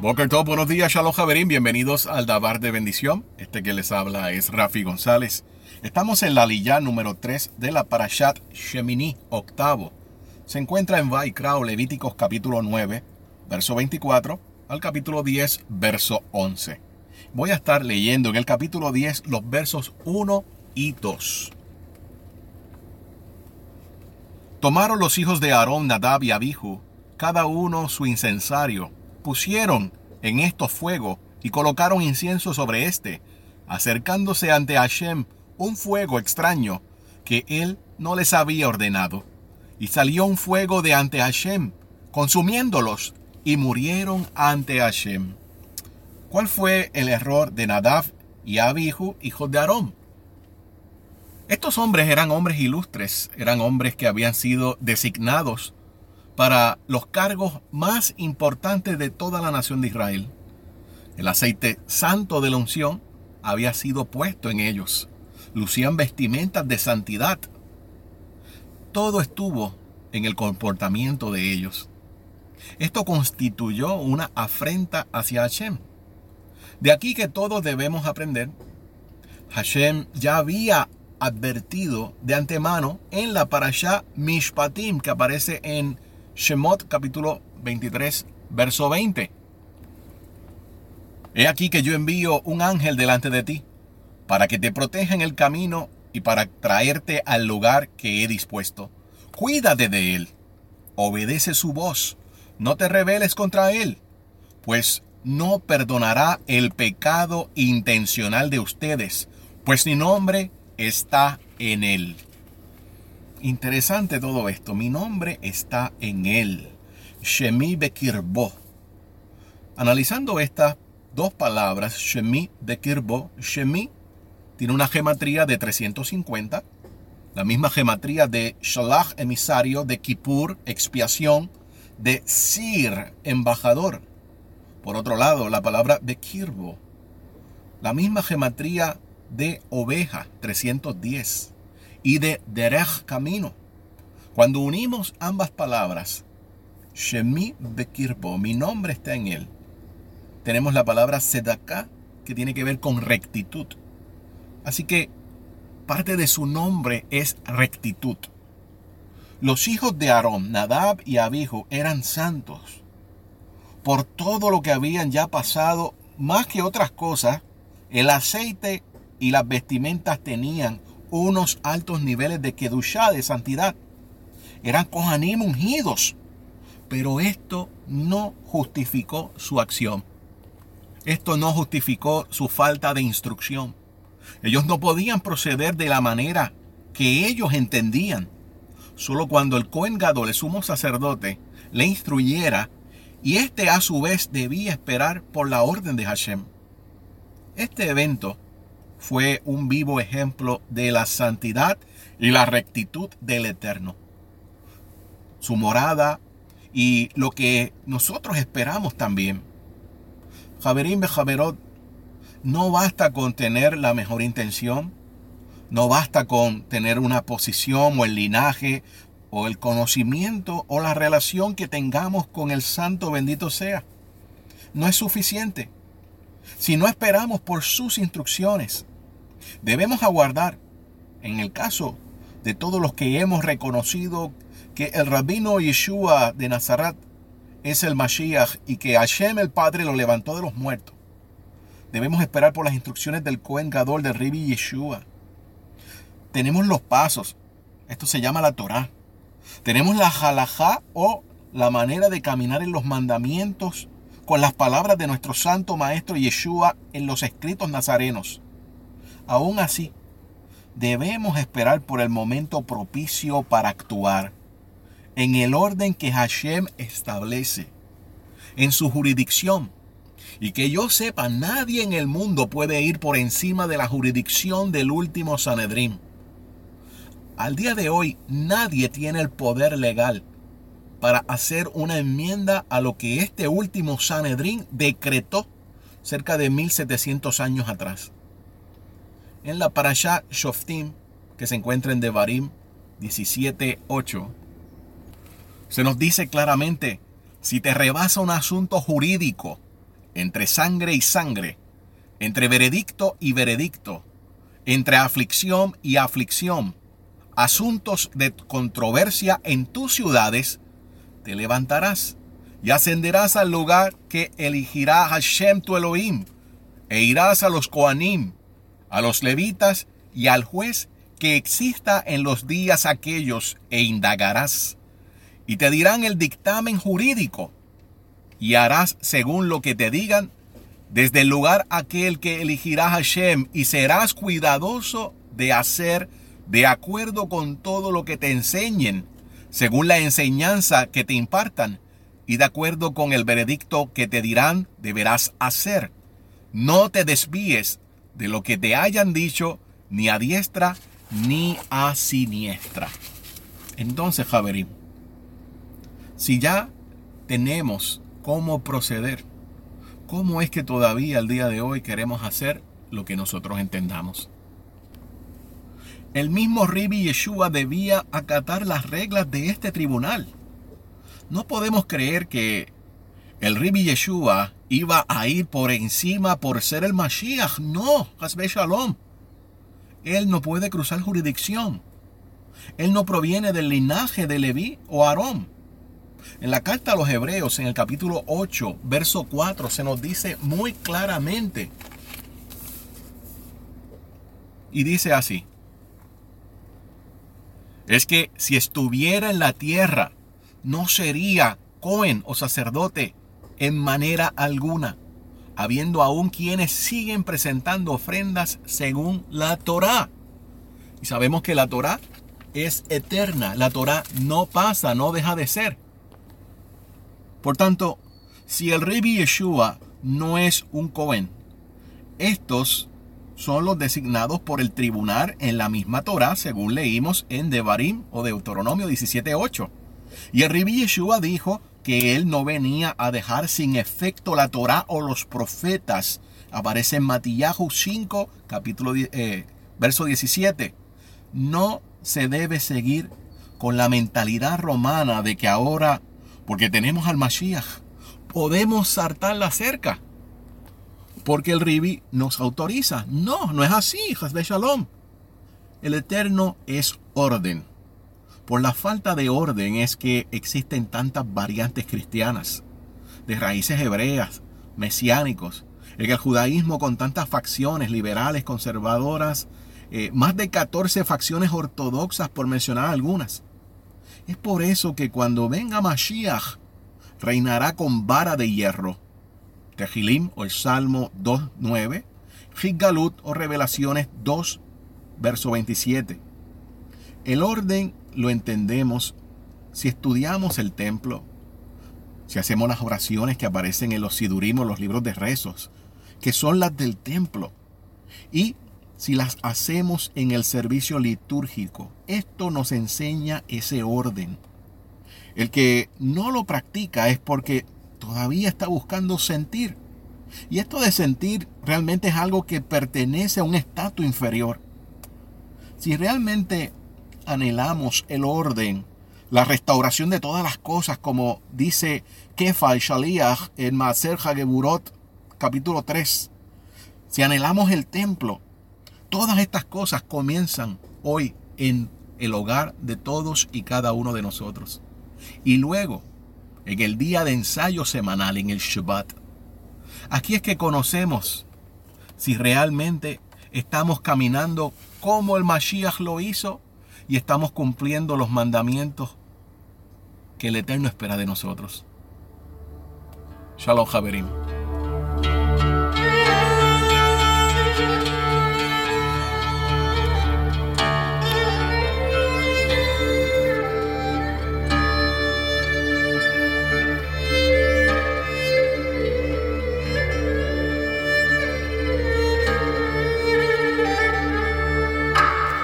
Boker Top, buenos días, Shalom Javerín, bienvenidos al Dabar de Bendición. Este que les habla es Rafi González. Estamos en la lilla número 3 de la Parashat Shemini, octavo. Se encuentra en Vaikrao, Levíticos capítulo 9, verso 24, al capítulo 10, verso 11. Voy a estar leyendo en el capítulo 10 los versos 1 y 2. Tomaron los hijos de Aarón, Nadab y Abihu, cada uno su incensario, pusieron en esto fuego y colocaron incienso sobre éste, acercándose ante Hashem un fuego extraño que él no les había ordenado. Y salió un fuego de ante Hashem, consumiéndolos, y murieron ante Hashem. ¿Cuál fue el error de Nadab y Abihu, hijos de Aarón? Estos hombres eran hombres ilustres, eran hombres que habían sido designados para los cargos más importantes de toda la nación de Israel. El aceite santo de la unción había sido puesto en ellos. Lucían vestimentas de santidad. Todo estuvo en el comportamiento de ellos. Esto constituyó una afrenta hacia Hashem. De aquí que todos debemos aprender. Hashem ya había advertido de antemano en la parasha Mishpatim que aparece en Shemot capítulo 23, verso 20. He aquí que yo envío un ángel delante de ti para que te proteja en el camino y para traerte al lugar que he dispuesto. Cuídate de él, obedece su voz, no te rebeles contra él, pues no perdonará el pecado intencional de ustedes, pues mi nombre está en él. Interesante todo esto. Mi nombre está en él. Shemi Bekirbo. Analizando estas dos palabras, Shemi Bekirbo, Shemi tiene una gematría de 350, la misma gematría de Shalach, emisario, de Kippur, expiación, de Sir, embajador. Por otro lado, la palabra Bekirbo, la misma gematría de oveja, 310, y de derech, camino. Cuando unimos ambas palabras, Shemi Bekirbo, mi nombre está en él, tenemos la palabra Sedaka, que tiene que ver con rectitud. Así que parte de su nombre es rectitud. Los hijos de Aarón, Nadab y Abihu, eran santos. Por todo lo que habían ya pasado, más que otras cosas, el aceite y las vestimentas tenían unos altos niveles de kedushá, de santidad. Eran kohanim ungidos. Pero esto no justificó su acción. Esto no justificó su falta de instrucción. Ellos no podían proceder de la manera que ellos entendían. Solo cuando el Cohen Gadol, el sumo sacerdote, le instruyera y éste a su vez debía esperar por la orden de Hashem. Este evento fue un vivo ejemplo de la santidad y la rectitud del Eterno. Su morada y lo que nosotros esperamos también. Javerín Bejaverot, no basta con tener la mejor intención, no basta con tener una posición o el linaje o el conocimiento o la relación que tengamos con el santo bendito sea. No es suficiente. Si no esperamos por sus instrucciones, Debemos aguardar, en el caso de todos los que hemos reconocido que el rabino Yeshua de Nazaret es el Mashiach y que Hashem el Padre lo levantó de los muertos. Debemos esperar por las instrucciones del Cohen Gadol del Ribi Yeshua. Tenemos los pasos. Esto se llama la Torah. Tenemos la halajá o la manera de caminar en los mandamientos con las palabras de nuestro santo maestro Yeshua en los escritos nazarenos. Aún así, debemos esperar por el momento propicio para actuar en el orden que Hashem establece, en su jurisdicción. Y que yo sepa, nadie en el mundo puede ir por encima de la jurisdicción del último Sanedrín. Al día de hoy, nadie tiene el poder legal para hacer una enmienda a lo que este último Sanedrín decretó cerca de 1700 años atrás en la parasha Shoftim, que se encuentra en Devarim 17.8, se nos dice claramente, si te rebasa un asunto jurídico entre sangre y sangre, entre veredicto y veredicto, entre aflicción y aflicción, asuntos de controversia en tus ciudades, te levantarás y ascenderás al lugar que elegirá Hashem tu Elohim, e irás a los Koanim, a los levitas y al juez que exista en los días aquellos, e indagarás, y te dirán el dictamen jurídico, y harás según lo que te digan desde el lugar aquel que elegirá Hashem, y serás cuidadoso de hacer de acuerdo con todo lo que te enseñen, según la enseñanza que te impartan, y de acuerdo con el veredicto que te dirán, deberás hacer. No te desvíes de lo que te hayan dicho, ni a diestra ni a siniestra. Entonces, Javerín, si ya tenemos cómo proceder, ¿cómo es que todavía al día de hoy queremos hacer lo que nosotros entendamos? El mismo Ribi Yeshua debía acatar las reglas de este tribunal. No podemos creer que el Ribi Yeshua iba a ir por encima por ser el Mashiach. No, Hasbe Shalom. Él no puede cruzar jurisdicción. Él no proviene del linaje de Leví o Aarón. En la carta a los Hebreos, en el capítulo 8, verso 4, se nos dice muy claramente. Y dice así es que si estuviera en la tierra, no sería Cohen o sacerdote en manera alguna, habiendo aún quienes siguen presentando ofrendas según la Torá. Y sabemos que la Torá es eterna, la Torá no pasa, no deja de ser. Por tanto, si el rey Yeshua no es un Cohen, estos son los designados por el tribunal en la misma Torah, según leímos en Devarim o Deuteronomio 17.8. Y el Ribi Yeshua dijo que él no venía a dejar sin efecto la Torah o los profetas. Aparece en Matillahu 5, capítulo, eh, verso 17. No se debe seguir con la mentalidad romana de que ahora, porque tenemos al Mashiach, podemos saltar la cerca porque el Ribi nos autoriza. No, no es así, de Shalom. El Eterno es orden. Por la falta de orden es que existen tantas variantes cristianas, de raíces hebreas, mesiánicos, en el judaísmo con tantas facciones liberales, conservadoras, eh, más de 14 facciones ortodoxas por mencionar algunas. Es por eso que cuando venga Mashiach, reinará con vara de hierro Tehilim o el Salmo 2.9, Higgalut o Revelaciones 2, verso 27. El orden lo entendemos si estudiamos el templo, si hacemos las oraciones que aparecen en los sidurimos, los libros de rezos, que son las del templo, y si las hacemos en el servicio litúrgico. Esto nos enseña ese orden. El que no lo practica es porque todavía está buscando sentir. Y esto de sentir realmente es algo que pertenece a un estatus inferior. Si realmente anhelamos el orden, la restauración de todas las cosas, como dice Kefa y Shaliach en Maser Hageburot, capítulo 3, si anhelamos el templo, todas estas cosas comienzan hoy en el hogar de todos y cada uno de nosotros. Y luego en el día de ensayo semanal, en el Shabbat. Aquí es que conocemos si realmente estamos caminando como el Mashiach lo hizo y estamos cumpliendo los mandamientos que el Eterno espera de nosotros. Shalom, Javerim.